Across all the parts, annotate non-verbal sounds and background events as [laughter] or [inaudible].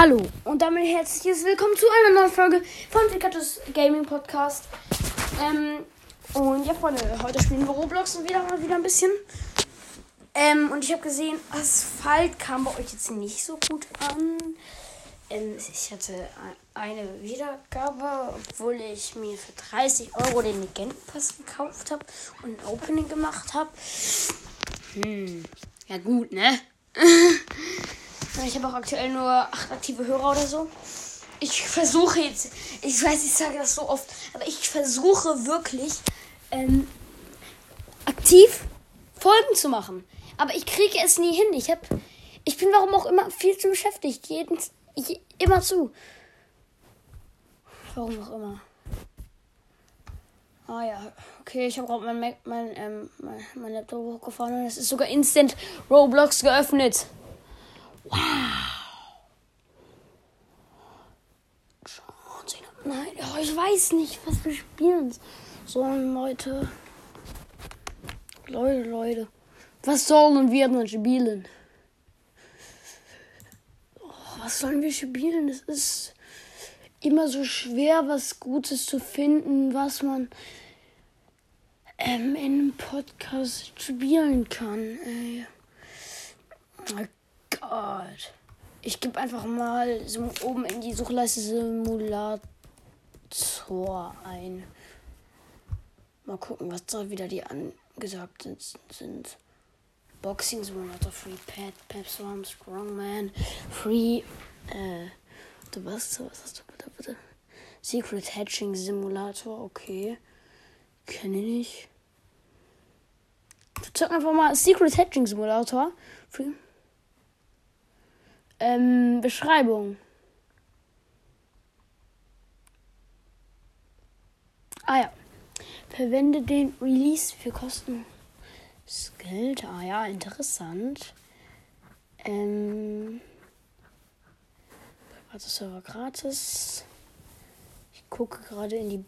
Hallo und damit herzliches Willkommen zu einer neuen Folge von Pikachu's Gaming Podcast. Ähm, und ja, Freunde, heute spielen wir Roblox und wieder mal wieder ein bisschen. Ähm, und ich habe gesehen, Asphalt kam bei euch jetzt nicht so gut an. Ähm, ich hatte eine Wiedergabe, obwohl ich mir für 30 Euro den Legendenpass gekauft habe und ein Opening gemacht habe. Hm, ja gut, ne? [laughs] Ich habe auch aktuell nur acht aktive Hörer oder so. Ich versuche jetzt, ich weiß, ich sage das so oft, aber ich versuche wirklich ähm, aktiv Folgen zu machen. Aber ich kriege es nie hin. Ich habe, ich bin warum auch immer viel zu beschäftigt. Jeden, ich, immer zu. Warum auch immer. Ah ja, okay, ich habe gerade mein, Mac, mein, ähm, mein, mein Laptop hochgefahren und es ist sogar instant Roblox geöffnet. Wow. Nein, oh, ich weiß nicht, was wir spielen sollen, Leute. Leute, Leute. Was sollen wir denn spielen? Oh, was sollen wir spielen? Es ist immer so schwer, was Gutes zu finden, was man ähm, in einem Podcast spielen kann. Ey. Gott. Ich gebe einfach mal so oben in die Suchleiste Simulator ein. Mal gucken, was da wieder die angesagt sind. Boxing Simulator, Free Pet, Pep Swam, Strongman, Free, äh, du was, was hast du bitte, bitte? Secret Hatching Simulator, okay. Kenne ich nicht. Ich einfach mal Secret Hatching Simulator. Free. Ähm, Beschreibung. Ah ja. Verwende den Release für kostenloses Geld. Ah ja, interessant. Ähm. Private Server gratis. Ich gucke gerade in die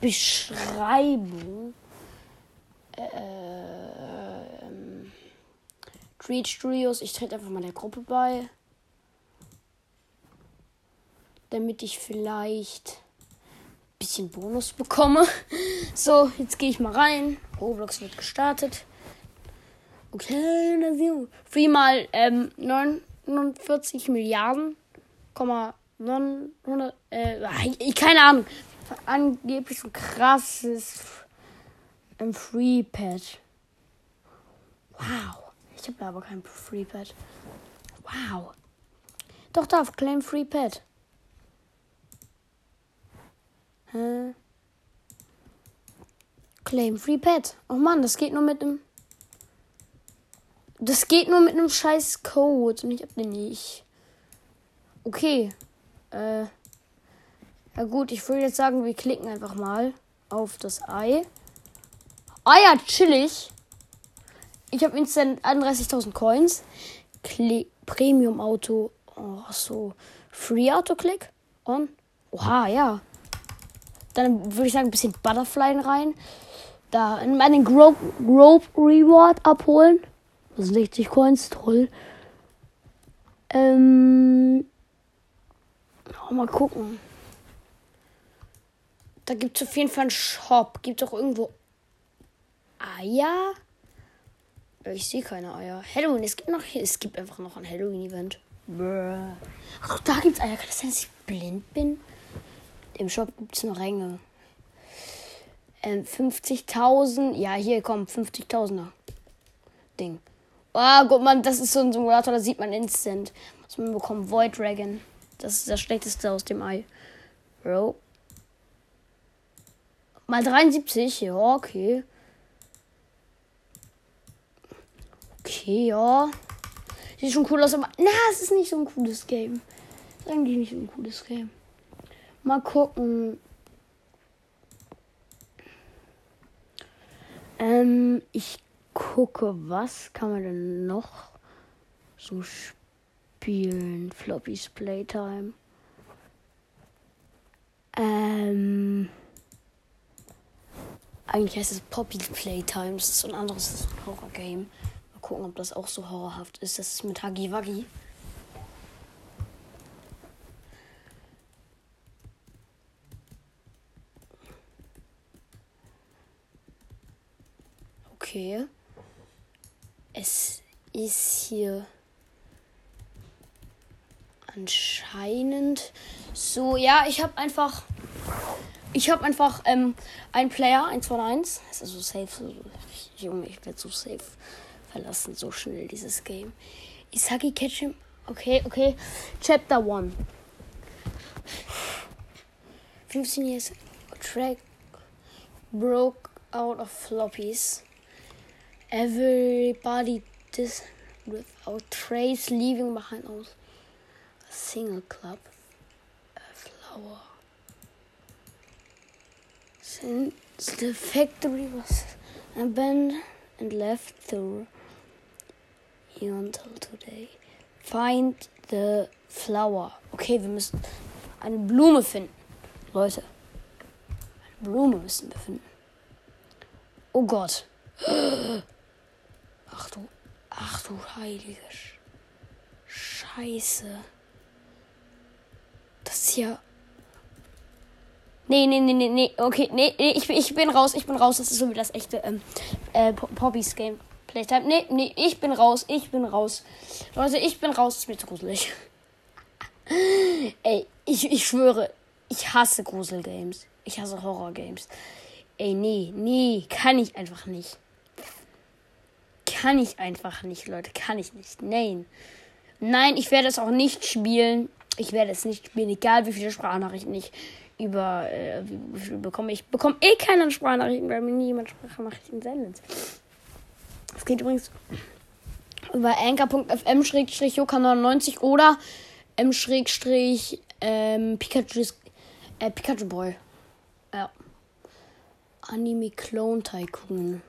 Beschreibung. Äh, ähm, Treat Studios. Ich trete einfach mal der Gruppe bei damit ich vielleicht ein bisschen Bonus bekomme. [laughs] So, jetzt gehe ich mal rein. Roblox wird gestartet. Okay, Free mal ähm, 49 Milliarden, 900, äh, keine Ahnung. Angeblich ein krasses ähm, Free Pad. Wow. Ich habe aber kein Free Pad. Wow. Doch, darf. Claim Free Pad. Claim Free Pet. Oh Mann, das geht nur mit einem. Das geht nur mit einem scheiß Code. Und ich hab den nicht. Okay. Äh. Ja gut, ich würde jetzt sagen, wir klicken einfach mal auf das Ei. Ah ja, chillig. Ich habe instant 31.000 Coins. Kli Premium Auto. Oh, so. Free Auto Click. On. Oha, ja. Dann würde ich sagen, ein bisschen Butterfly rein. Da in meinen Grove, Grove Reward abholen. 60 Coins, toll. Ähm. Oh, mal gucken. Da gibt es auf jeden Fall einen Shop. Gibt es auch irgendwo Eier? Ich sehe keine Eier. Halloween, es gibt noch es gibt einfach noch ein Halloween-Event. Ach, da gibt es Eier. Kann das sein, dass ich blind bin? Im Shop gibt es noch Ränge. Ähm, 50.000. Ja, hier kommt 50.000er. Ding. Oh, guck mal, das ist so ein Simulator, da sieht man instant. Was man bekommt. Void Dragon. Das ist das schlechteste aus dem Ei. Bro. Mal 73. Ja, okay. Okay, ja. Sieht schon cool aus, aber. Na, es ist nicht so ein cooles Game. ist eigentlich nicht so ein cooles Game. Mal gucken. Ähm, ich gucke, was kann man denn noch so spielen? Floppy's Playtime. Ähm, eigentlich heißt es Poppy Playtime. Das ist so ein anderes Horror-Game. Mal gucken, ob das auch so horrorhaft ist. Das ist mit Huggy Wuggy. Okay. Es ist hier anscheinend so. Ja, ich habe einfach. Ich habe einfach ähm, ein Player, 1 von 1. Das ist so safe. Junge, ich werde so safe verlassen, so schnell dieses Game. Isagi Ketchum. Okay, okay. Chapter 1. 15 years track broke out of floppies. Everybody this without trace leaving behind us a single club, a flower. Since the factory was abandoned and left through until today. Find the flower. Okay, wir müssen eine Blume finden. Leute. Eine Blume müssen wir finden. Oh Gott. [gasps] Du, heilige Scheiße. Das ist ja. Nee, nee, nee, nee, nee. Okay, nee, nee, ich, ich bin raus, ich bin raus. Das ist so wie das echte ähm, äh, Poppys Game. Playtime. Nee, nee, ich bin raus, ich bin raus. Leute, ich bin raus. Ist mir zu gruselig. Ey, ich, ich schwöre, ich hasse Gruselgames. Ich hasse Horrorgames. Ey, nee, nee, kann ich einfach nicht. Kann ich einfach nicht, Leute. Kann ich nicht. Nein. Nein, ich werde es auch nicht spielen. Ich werde es nicht spielen, egal wie viele Sprachnachrichten ich über äh, bekomme. Ich bekomme eh keine Sprachnachrichten, weil mir niemand Sprachnachrichten sendet. Das geht übrigens über anchor.fm-joka99 oder m ähm, äh, Pikachu Boy. Ja. Anime Clone Tycoon.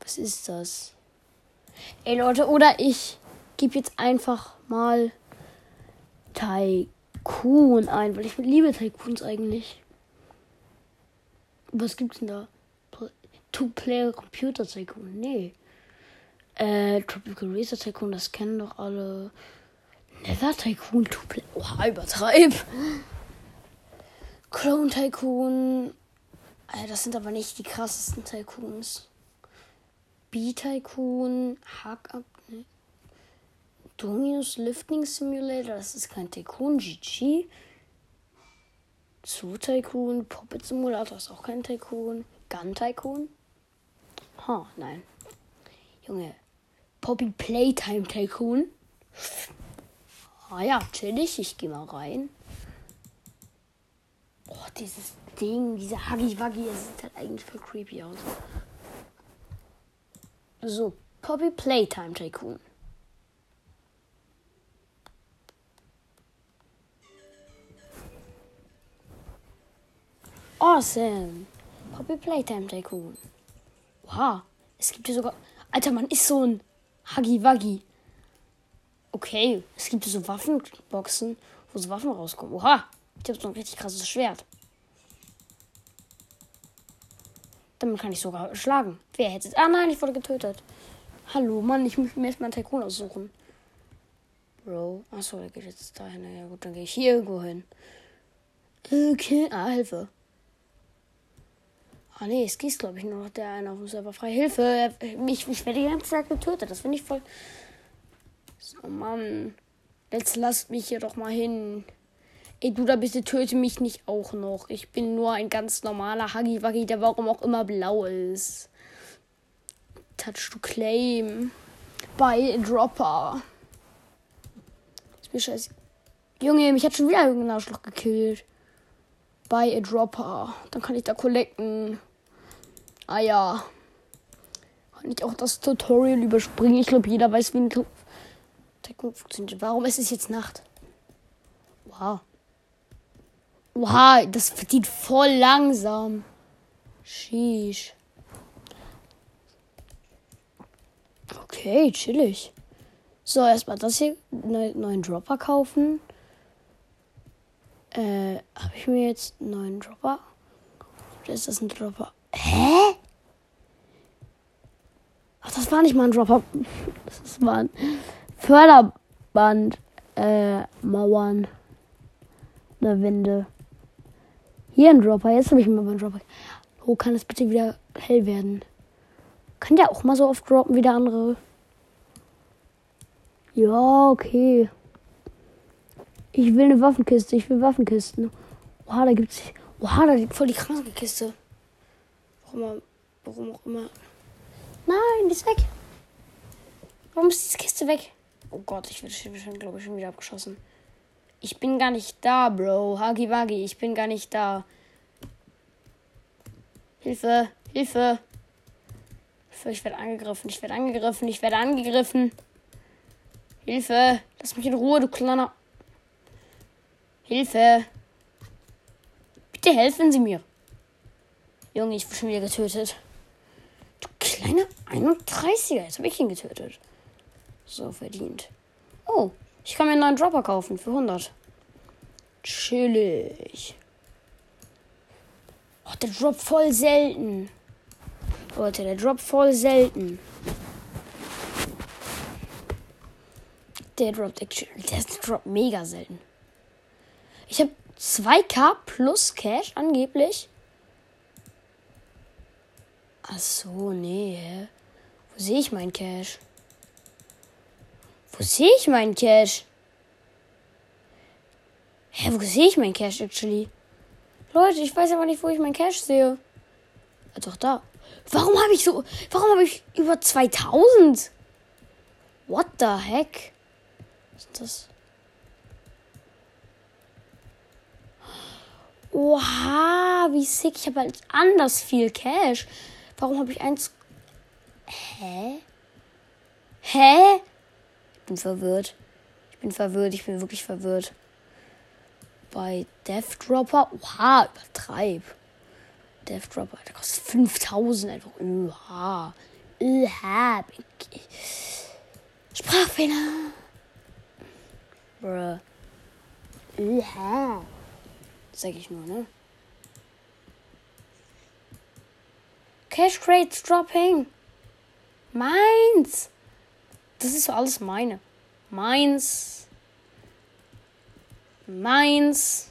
Was ist das? Ey Leute, oder ich gebe jetzt einfach mal Tycoon ein, weil ich liebe Tycoons eigentlich. Was gibt's denn da? Two-Player Computer Tycoon. Nee. Äh, Tropical Racer Tycoon, das kennen doch alle. Nether Tycoon, Two-Player. Oha, übertreib. Clone Tycoon. Das sind aber nicht die krassesten Tycoons. B-Tycoon, Hack-Up, ne? Dominus Lifting Simulator, das ist kein Tycoon. GG. Zoo Tycoon, Puppet Simulator ist auch kein Tycoon. Gun Tycoon. Ha, huh, nein. Junge. Poppy Playtime Tycoon. Ah ja, chillig. Ich geh mal rein. Oh, dieses Ding, dieser Huggy Wuggy, das sieht halt eigentlich voll creepy aus. So, Poppy Playtime Tycoon. Awesome. Poppy Playtime Tycoon. Wow. Es gibt hier sogar. Alter, man ist so ein Huggy Wuggy. Okay. Es gibt hier so Waffenboxen, wo so Waffen rauskommen. Oha. Ich habe so ein richtig krasses Schwert. Damit kann ich sogar schlagen. Wer hätte es. Ah nein, ich wurde getötet. Hallo, Mann, ich muss mir erstmal einen Tycoon aussuchen. Bro. Achso, der geht jetzt dahin. Ja gut, dann gehe ich hier irgendwo hin. Okay. Ah, Hilfe. Ah nee, es gießt, glaube ich, nur noch der eine auf dem Server frei. Hilfe! Ich, ich werde die ganze Zeit getötet. Das finde ich voll. So, Mann. Jetzt lasst mich hier doch mal hin. Ey, du da bitte töte mich nicht auch noch. Ich bin nur ein ganz normaler Huggy Wuggy, der warum auch immer blau ist. Touch to claim. By a Dropper. Ist mir scheiße. Junge, mich hat schon wieder irgendein Arschloch gekillt. By a Dropper. Dann kann ich da collecten. Ah ja. Kann ich auch das Tutorial überspringen? Ich glaube, jeder weiß, wie ein Tycoon funktioniert. Warum ist es jetzt Nacht? Wow. Wow, das verdient voll langsam. Sheesh. Okay, chillig. So, erstmal das hier, ne, neuen Dropper kaufen. Äh, habe ich mir jetzt einen neuen Dropper? Oder ist das ein Dropper? Hä? Ach, das war nicht mal ein Dropper. [laughs] Das war ein Förderband. Äh, Mauern. Eine Winde. Hier ein Dropper. Jetzt habe ich mal einen Dropper. Wo kann es bitte wieder hell werden? Kann der auch mal so oft droppen wie der andere? Ja, okay. Ich will eine Waffenkiste. Ich will Waffenkisten. Oha, da gibt's. Oha, da liegt voll die kranke Kiste. Warum, warum auch immer. Nein, die ist weg. Warum ist diese Kiste weg? Oh Gott, ich werde schon, glaube ich, schon wieder abgeschossen. Ich bin gar nicht da, Bro. Hagi Wagi, ich bin gar nicht da. Hilfe, Hilfe. Ich werde angegriffen, ich werde angegriffen, ich werde angegriffen. Hilfe, lass mich in Ruhe, du kleiner. Hilfe. Bitte helfen Sie mir. Junge, ich wurde schon wieder getötet. Du kleiner 31er, jetzt habe ich ihn getötet. So verdient. Oh, ich kann mir einen neuen Dropper kaufen für 100. Chillig. Oh, der droppt voll selten. Leute, der droppt voll selten. Der droppt der droppt mega selten. Ich habe 2k plus Cash angeblich. Ach so, nee. Wo sehe ich mein Cash? Wo sehe ich meinen Cash? Hä, wo sehe ich meinen Cash actually? Leute, ich weiß aber nicht, wo ich meinen Cash sehe. Ja, doch da. Warum habe ich so. Warum habe ich über 2000? What the heck? Was ist das? Oha, wie sick. Ich habe halt anders viel Cash. Warum habe ich eins. Hä? Hä? Bin verwirrt. Ich bin verwirrt. Ich bin wirklich verwirrt. Bei Death Dropper. Oha, übertreib. Death Dropper, der kostet 5000 einfach. Oha. Oha. Sprachfehler. Bruh. Oha. Sag ich nur, ne? Cash Crates dropping. Meins. Das ist so alles meine. Meins. Meins.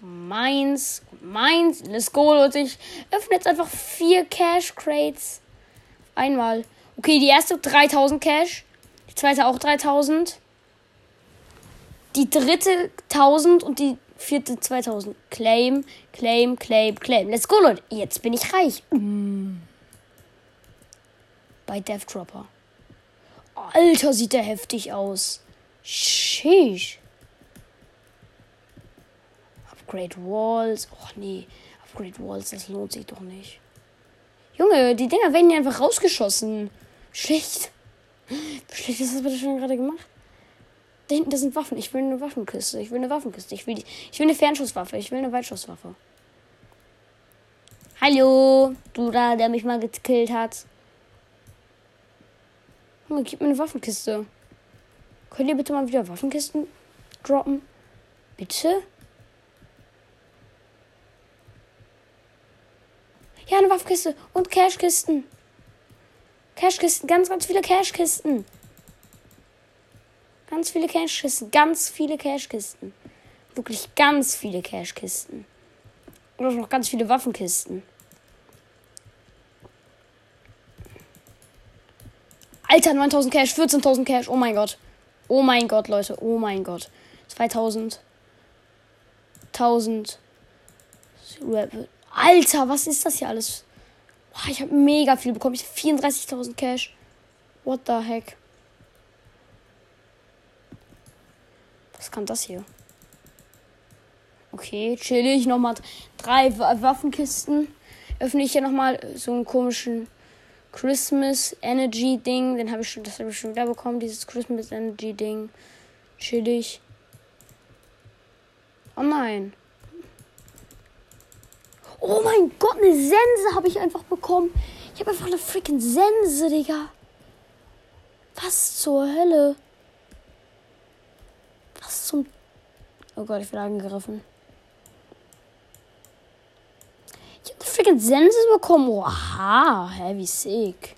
Meins. Meins. Let's go, Leute. Ich öffne jetzt einfach vier Cash Crates. Einmal. Okay, die erste 3000 Cash. Die zweite auch 3000. Die dritte 1000 und die vierte 2000. Claim, claim, claim, claim. Let's go, Leute. Jetzt bin ich reich. Mm bei Death Dropper. Alter, sieht der heftig aus. Sheesh. Upgrade Walls. Och nee, Upgrade Walls, das lohnt sich doch nicht. Junge, die Dinger werden ja einfach rausgeschossen. Schlecht. Schlecht ist das bitte schon gerade gemacht? Da hinten, das sind Waffen. Ich will eine Waffenkiste. Ich will eine Waffenkiste. Ich will, die, ich will eine Fernschusswaffe. Ich will eine Weitschusswaffe. Hallo, du da, der mich mal gekillt hat. Junge, gib mir eine Waffenkiste. Könnt ihr bitte mal wieder Waffenkisten droppen? Bitte? Ja, eine Waffenkiste und Cashkisten. Cashkisten, ganz, ganz viele Cashkisten. Ganz viele Cashkisten, ganz viele Cashkisten. Wirklich ganz viele Cashkisten. Und auch noch ganz viele Waffenkisten. Alter, 9000 Cash, 14.000 Cash. Oh mein Gott. Oh mein Gott, Leute. Oh mein Gott. 2000. 1000. Alter, was ist das hier alles? Oh, ich habe mega viel bekommen. Ich habe 34.000 Cash. What the heck? Was kann das hier? Okay, chillig. Nochmal drei Waffenkisten. Öffne ich hier nochmal so einen komischen Christmas Energy Ding. Den habe ich schon, das habe ich schon wieder bekommen, dieses Christmas Energy Ding. Chillig. Oh nein. Oh mein Gott, eine Sense habe ich einfach bekommen. Ich habe einfach eine freaking Sense, Digga. Was zur Hölle? Was zum. Oh Gott, ich werde angegriffen. einen Sensor bekommen. Oha, heavy sick.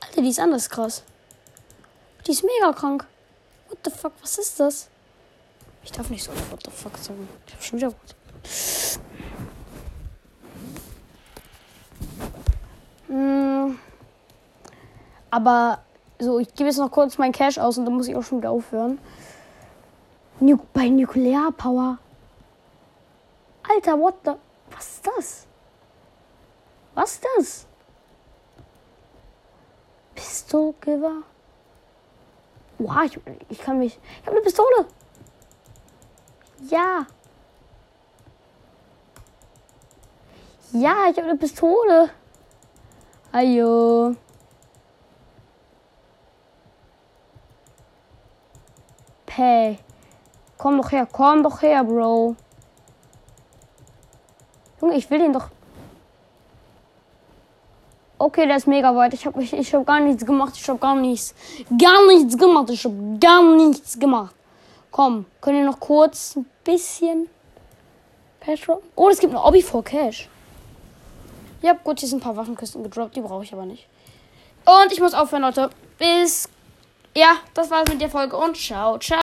Alter, die ist anders krass. Die ist mega krank. What the fuck, was ist das? Ich darf nicht so what the fuck sagen. Ich hab schon wieder gut. Mm. Hm. Aber so, ich gebe jetzt noch kurz meinen Cash aus und dann muss ich auch schon wieder aufhören. New, bei Nuklearpower. Alter, what the. Was ist das? Was ist das? Pistolgewehr. Wow, ich, ich kann mich. Ich habe eine Pistole. Ja. Ja, ich habe eine Pistole. Ayo. Pay. Komm doch her, komm doch her, Bro. Junge, ich will den doch. Okay, der ist mega weit. Ich habe ich, ich hab gar nichts gemacht. Ich habe gar nichts. Gar nichts gemacht. Ich habe gar nichts gemacht. Komm, können wir noch kurz ein bisschen Cash? Oh, es gibt eine Obby for Cash. Ja, gut, hier sind ein paar Waffenkisten gedroppt. Die brauche ich aber nicht. Und ich muss aufhören, Leute. Bis. Ja, das war's mit der Folge und ciao, ciao.